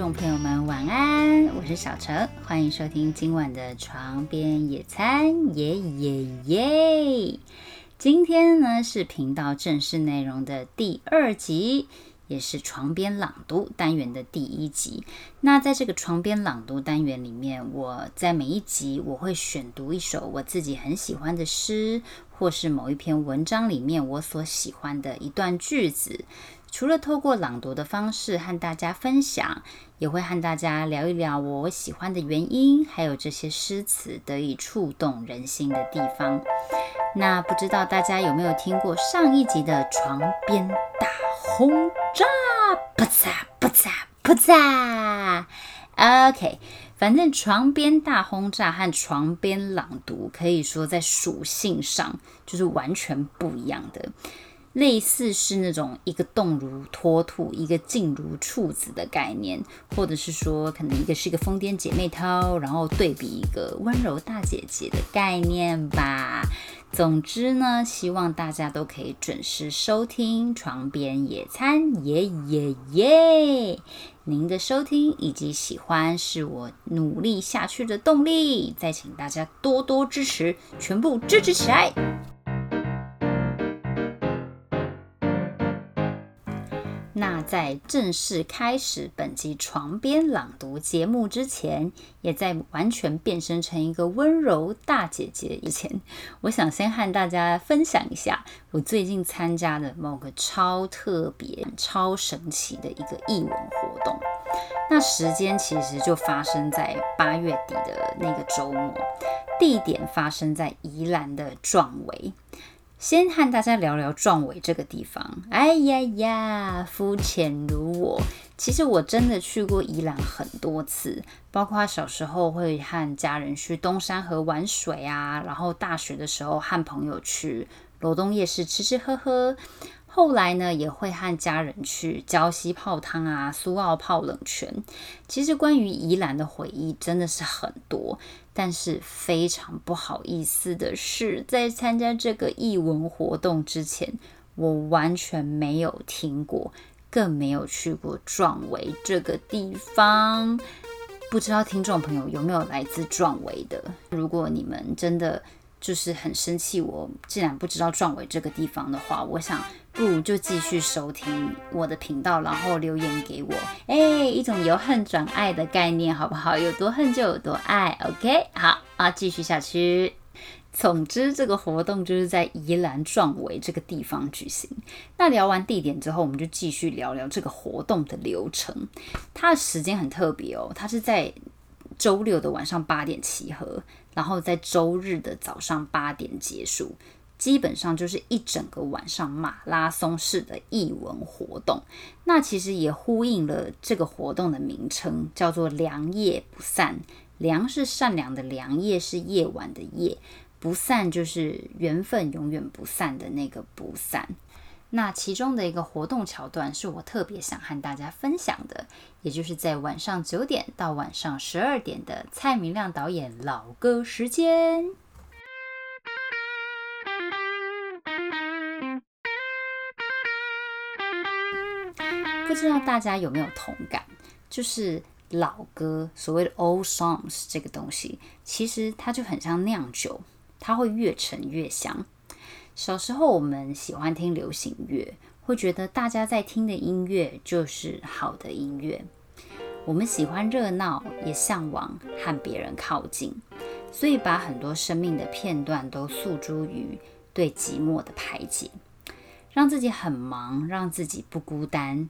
听众朋友们，晚安！我是小陈，欢迎收听今晚的床边野餐，耶耶耶！今天呢是频道正式内容的第二集，也是床边朗读单元的第一集。那在这个床边朗读单元里面，我在每一集我会选读一首我自己很喜欢的诗，或是某一篇文章里面我所喜欢的一段句子。除了透过朗读的方式和大家分享，也会和大家聊一聊我喜欢的原因，还有这些诗词得以触动人心的地方。那不知道大家有没有听过上一集的床边大轰炸？噗嚓噗嚓噗嚓。OK，反正床边大轰炸和床边朗读可以说在属性上就是完全不一样的。类似是那种一个动如脱兔，一个静如处子的概念，或者是说，可能一个是一个疯癫姐妹淘，然后对比一个温柔大姐姐的概念吧。总之呢，希望大家都可以准时收听床边野餐，耶耶耶！您的收听以及喜欢是我努力下去的动力，再请大家多多支持，全部支持起来！那在正式开始本集床边朗读节目之前，也在完全变身成一个温柔大姐姐以前，我想先和大家分享一下我最近参加的某个超特别、超神奇的一个译文活动。那时间其实就发生在八月底的那个周末，地点发生在宜兰的壮围。先和大家聊聊壮伟这个地方。哎呀呀，肤浅如我，其实我真的去过宜兰很多次，包括小时候会和家人去东山河玩水啊，然后大学的时候和朋友去罗东夜市吃吃喝喝。后来呢，也会和家人去礁溪泡汤啊，苏澳泡冷泉。其实关于宜兰的回忆真的是很多，但是非常不好意思的是，在参加这个艺文活动之前，我完全没有听过，更没有去过壮围这个地方。不知道听众朋友有没有来自壮围的？如果你们真的就是很生气，我既然不知道壮伟这个地方的话，我想。不如就继续收听我的频道，然后留言给我，哎，一种由恨转爱的概念，好不好？有多恨就有多爱，OK？好啊，继续下去。总之，这个活动就是在宜兰壮围这个地方举行。那聊完地点之后，我们就继续聊聊这个活动的流程。它的时间很特别哦，它是在周六的晚上八点集合，然后在周日的早上八点结束。基本上就是一整个晚上马拉松式的译文活动，那其实也呼应了这个活动的名称，叫做“良夜不散”。良是善良的良，夜是夜晚的夜，不散就是缘分永远不散的那个不散。那其中的一个活动桥段是我特别想和大家分享的，也就是在晚上九点到晚上十二点的蔡明亮导演老歌时间。不知道大家有没有同感？就是老歌，所谓的 old songs 这个东西，其实它就很像酿酒，它会越陈越香。小时候我们喜欢听流行乐，会觉得大家在听的音乐就是好的音乐。我们喜欢热闹，也向往和别人靠近，所以把很多生命的片段都诉诸于对寂寞的排解，让自己很忙，让自己不孤单。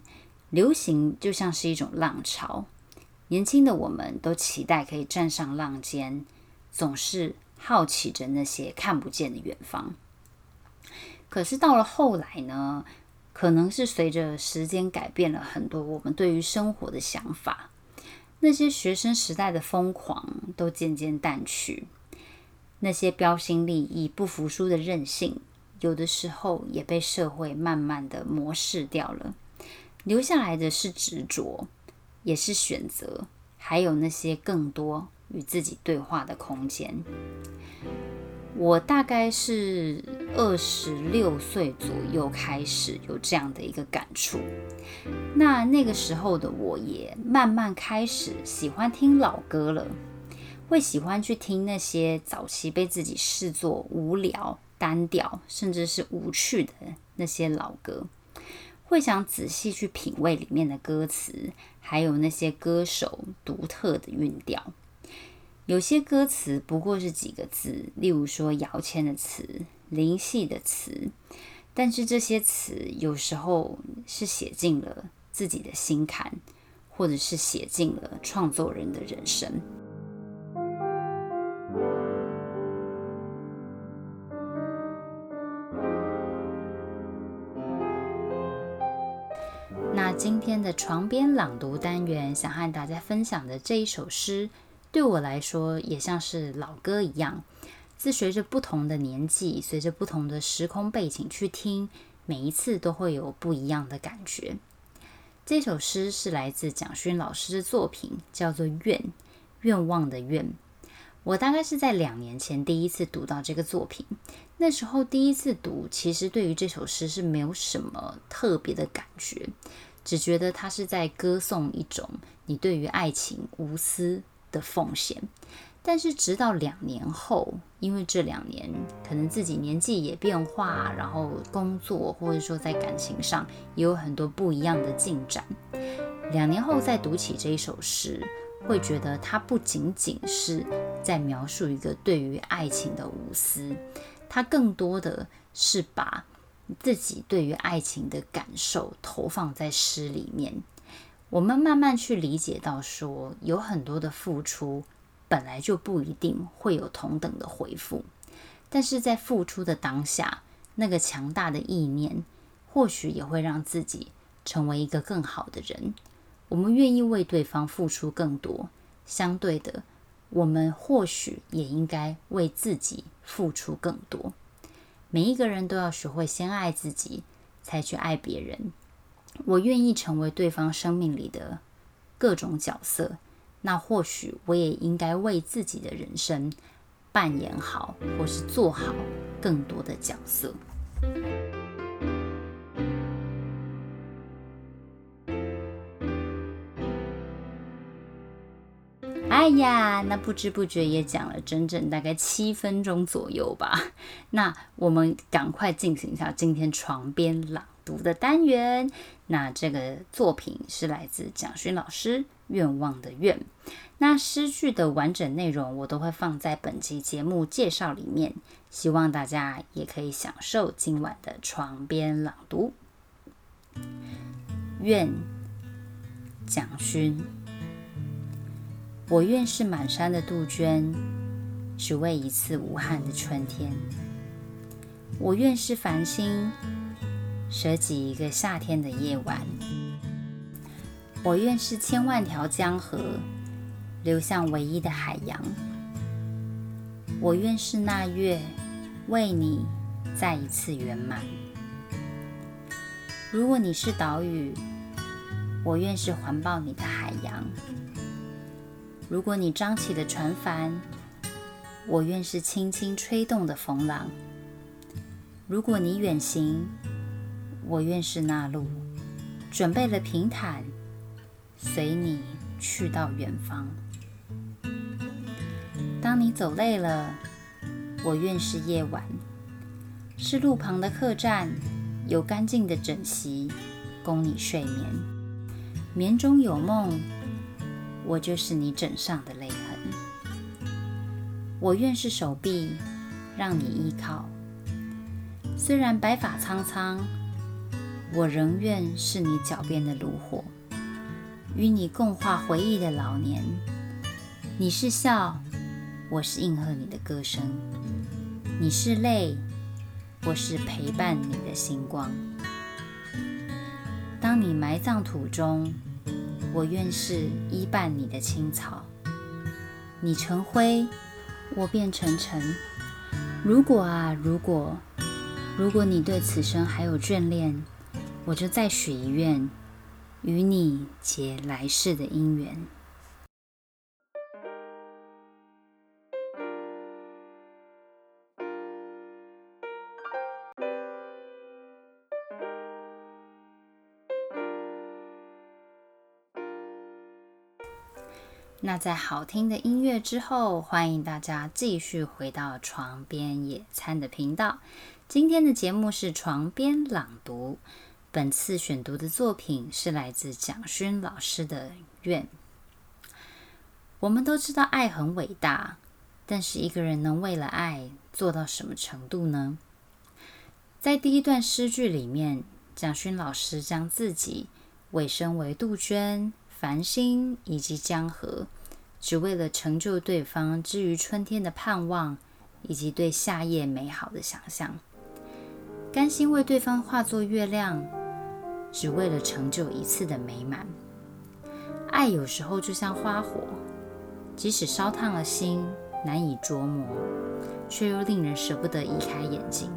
流行就像是一种浪潮，年轻的我们都期待可以站上浪尖，总是好奇着那些看不见的远方。可是到了后来呢？可能是随着时间改变了很多，我们对于生活的想法，那些学生时代的疯狂都渐渐淡去，那些标新立异、不服输的任性，有的时候也被社会慢慢的磨蚀掉了。留下来的是执着，也是选择，还有那些更多与自己对话的空间。我大概是二十六岁左右开始有这样的一个感触。那那个时候的我也慢慢开始喜欢听老歌了，会喜欢去听那些早期被自己视作无聊、单调，甚至是无趣的那些老歌，会想仔细去品味里面的歌词，还有那些歌手独特的韵调。有些歌词不过是几个字，例如说姚谦的词、林夕的词，但是这些词有时候是写进了自己的心坎，或者是写进了创作人的人生。那今天的床边朗读单元，想和大家分享的这一首诗。对我来说，也像是老歌一样，是随着不同的年纪，随着不同的时空背景去听，每一次都会有不一样的感觉。这首诗是来自蒋勋老师的作品，叫做《愿》，愿望的愿。我大概是在两年前第一次读到这个作品，那时候第一次读，其实对于这首诗是没有什么特别的感觉，只觉得它是在歌颂一种你对于爱情无私。的奉献，但是直到两年后，因为这两年可能自己年纪也变化，然后工作或者说在感情上也有很多不一样的进展。两年后再读起这一首诗，会觉得它不仅仅是在描述一个对于爱情的无私，它更多的是把自己对于爱情的感受投放在诗里面。我们慢慢去理解到，说有很多的付出本来就不一定会有同等的回复，但是在付出的当下，那个强大的意念，或许也会让自己成为一个更好的人。我们愿意为对方付出更多，相对的，我们或许也应该为自己付出更多。每一个人都要学会先爱自己，才去爱别人。我愿意成为对方生命里的各种角色，那或许我也应该为自己的人生扮演好，或是做好更多的角色。哎呀，那不知不觉也讲了整整大概七分钟左右吧。那我们赶快进行一下今天床边朗读的单元。那这个作品是来自蒋勋老师《愿望的愿》。那诗句的完整内容我都会放在本集节目介绍里面，希望大家也可以享受今晚的床边朗读。愿，蒋勋。我愿是满山的杜鹃，只为一次无憾的春天。我愿是繁星，舍己一个夏天的夜晚。我愿是千万条江河，流向唯一的海洋。我愿是那月，为你再一次圆满。如果你是岛屿，我愿是环抱你的海洋。如果你张起的船帆，我愿是轻轻吹动的风浪；如果你远行，我愿是那路，准备了平坦，随你去到远方。当你走累了，我愿是夜晚，是路旁的客栈，有干净的枕席供你睡眠，眠中有梦。我就是你枕上的泪痕，我愿是手臂，让你依靠。虽然白发苍苍，我仍愿是你脚边的炉火，与你共话回忆的老年。你是笑，我是应和你的歌声；你是泪，我是陪伴你的星光。当你埋葬土中。我愿是依伴你的青草，你成灰，我变成尘。如果啊，如果，如果你对此生还有眷恋，我就再许一愿与你结来世的姻缘。那在好听的音乐之后欢迎大家继续回到床边野餐的频道。今天的节目是床边朗读本次选读的作品是来自蒋勋老师的《愿》。我们都知道爱很伟大，但是一个人能为了爱做到什么程度呢？在第一段诗句里面，蒋勋老师将自己委身为杜鹃。繁星以及江河，只为了成就对方之于春天的盼望，以及对夏夜美好的想象，甘心为对方化作月亮，只为了成就一次的美满。爱有时候就像花火，即使烧烫了心，难以捉摸，却又令人舍不得移开眼睛。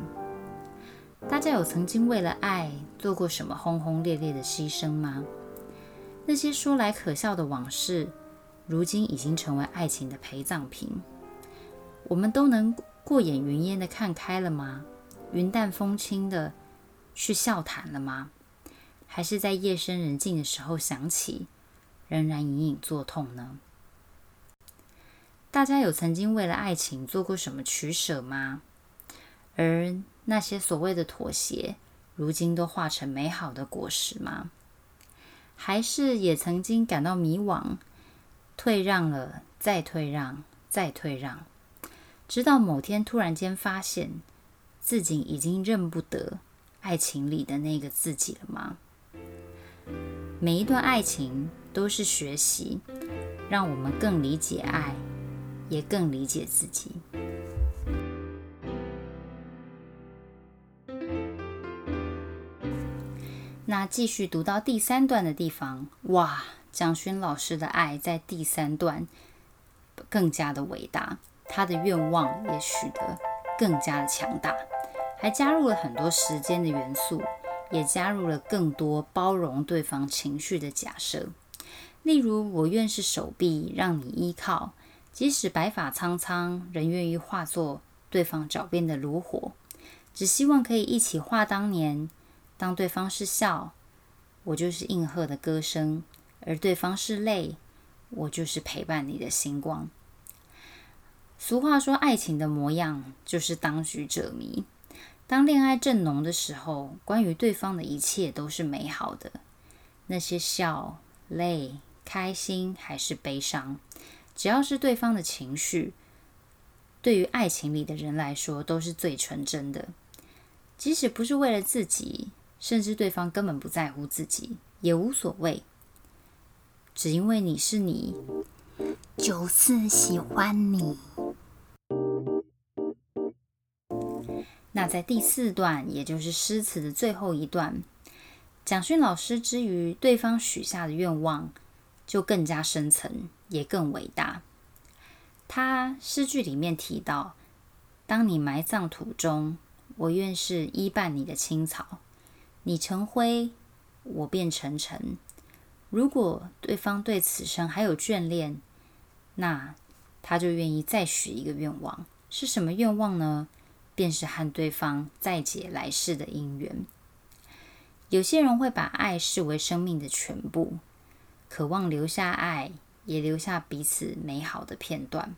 大家有曾经为了爱做过什么轰轰烈烈的牺牲吗？那些说来可笑的往事，如今已经成为爱情的陪葬品。我们都能过眼云烟的看开了吗？云淡风轻的去笑谈了吗？还是在夜深人静的时候想起，仍然隐隐作痛呢？大家有曾经为了爱情做过什么取舍吗？而那些所谓的妥协，如今都化成美好的果实吗？还是也曾经感到迷惘，退让了，再退让，再退让，直到某天突然间发现自己已经认不得爱情里的那个自己了吗？每一段爱情都是学习，让我们更理解爱，也更理解自己。那继续读到第三段的地方，哇，蒋勋老师的爱在第三段更加的伟大，他的愿望也许得更加的强大，还加入了很多时间的元素，也加入了更多包容对方情绪的假设。例如，我愿是手臂让你依靠，即使白发苍苍，仍愿意化作对方脚边的炉火，只希望可以一起话当年。当对方是笑，我就是应和的歌声；而对方是泪，我就是陪伴你的星光。俗话说，爱情的模样就是当局者迷。当恋爱正浓的时候，关于对方的一切都是美好的。那些笑、泪、开心还是悲伤，只要是对方的情绪，对于爱情里的人来说都是最纯真的。即使不是为了自己。甚至对方根本不在乎自己，也无所谓，只因为你是你，就是喜欢你。那在第四段，也就是诗词的最后一段，蒋勋老师之于对方许下的愿望，就更加深层，也更伟大。他诗句里面提到：“当你埋葬土中，我愿是依伴你的青草。”你成灰，我变成尘。如果对方对此生还有眷恋，那他就愿意再许一个愿望。是什么愿望呢？便是和对方再结来世的姻缘。有些人会把爱视为生命的全部，渴望留下爱，也留下彼此美好的片段。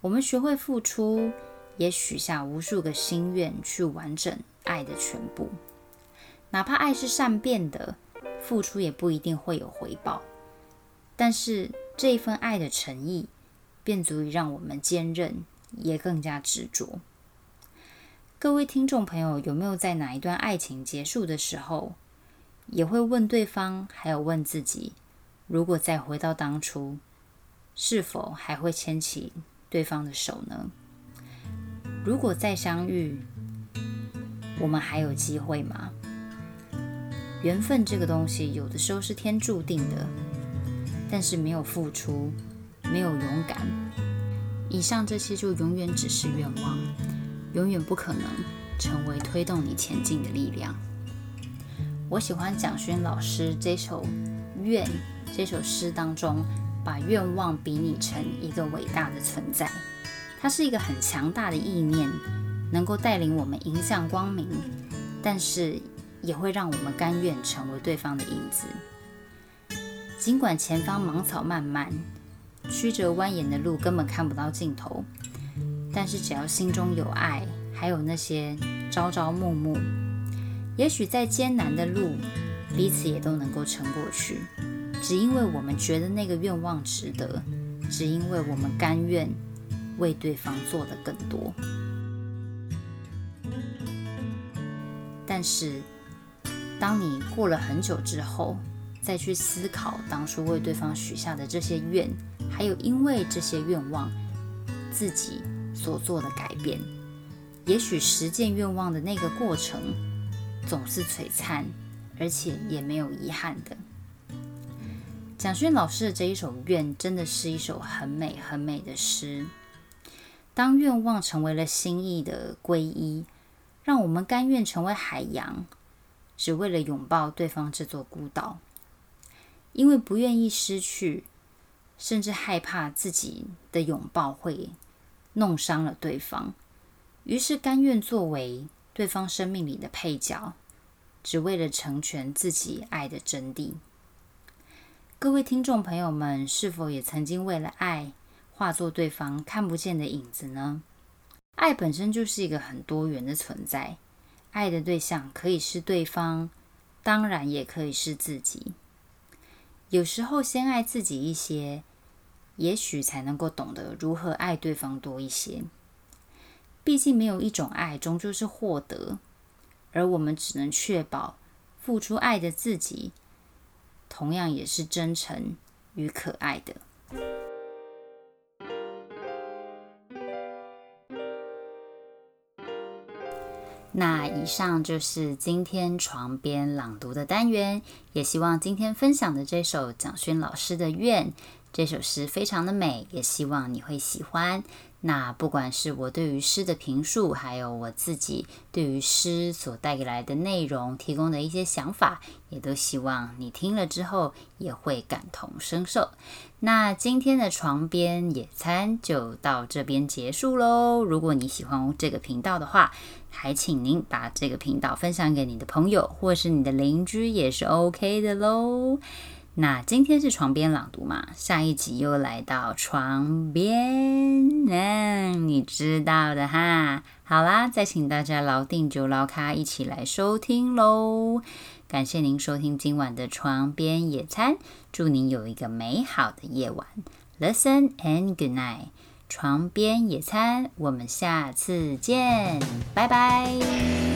我们学会付出，也许下无数个心愿，去完整爱的全部。哪怕爱是善变的，付出也不一定会有回报。但是这一份爱的诚意，便足以让我们坚韧，也更加执着。各位听众朋友，有没有在哪一段爱情结束的时候，也会问对方，还有问自己：如果再回到当初，是否还会牵起对方的手呢？如果再相遇，我们还有机会吗？缘分这个东西，有的时候是天注定的，但是没有付出，没有勇敢，以上这些就永远只是愿望，永远不可能成为推动你前进的力量。我喜欢蒋勋老师这首《愿》这首诗当中，把愿望比拟成一个伟大的存在，它是一个很强大的意念，能够带领我们迎向光明，但是。也会让我们甘愿成为对方的影子，尽管前方芒草漫漫，曲折蜿蜒的路根本看不到尽头，但是只要心中有爱，还有那些朝朝暮暮，也许在艰难的路，彼此也都能够撑过去。只因为我们觉得那个愿望值得，只因为我们甘愿为对方做的更多。但是，当你过了很久之后，再去思考当初为对方许下的这些愿，还有因为这些愿望自己所做的改变，也许实践愿望的那个过程总是璀璨，而且也没有遗憾的。蒋勋老师的这一首《愿》真的是一首很美很美的诗。当愿望成为了心意的皈依，让我们甘愿成为海洋，只为了拥抱对方这座孤岛。因为不愿意失去，甚至害怕自己的拥抱会弄伤了对方，于是甘愿作为对方生命里的配角，只为了成全自己爱的真谛。各位听众朋友们，是否也曾经为了爱化作对方看不见的影子呢？爱本身就是一个很多元的存在，爱的对象可以是对方，当然也可以是自己。有时候先爱自己一些，也许才能够懂得如何爱对方多一些。毕竟没有一种爱终究是获得，而我们只能确保付出爱的自己。同样也是真诚与可爱的。那以上就是今天床边朗读的单元，也希望今天分享的这首蒋勋老师的《愿》这首诗非常的美，也希望你会喜欢。那不管是我对于诗的评述，还有我自己对于诗所带来的内容提供的一些想法，也都希望你听了之后也会感同身受。那今天的床边野餐就到这边结束喽。如果你喜欢这个频道的话，还请您把这个频道分享给你的朋友，或是你的邻居也是 OK 的喽。那今天是床边朗读嘛？下一集又来到床边，嗯，你知道的哈。好啦，再请大家牢定就牢卡，一起来收听喽。感谢您收听今晚的床边野餐，祝您有一个美好的夜晚。Listen and good night，床边野餐，我们下次见，拜拜。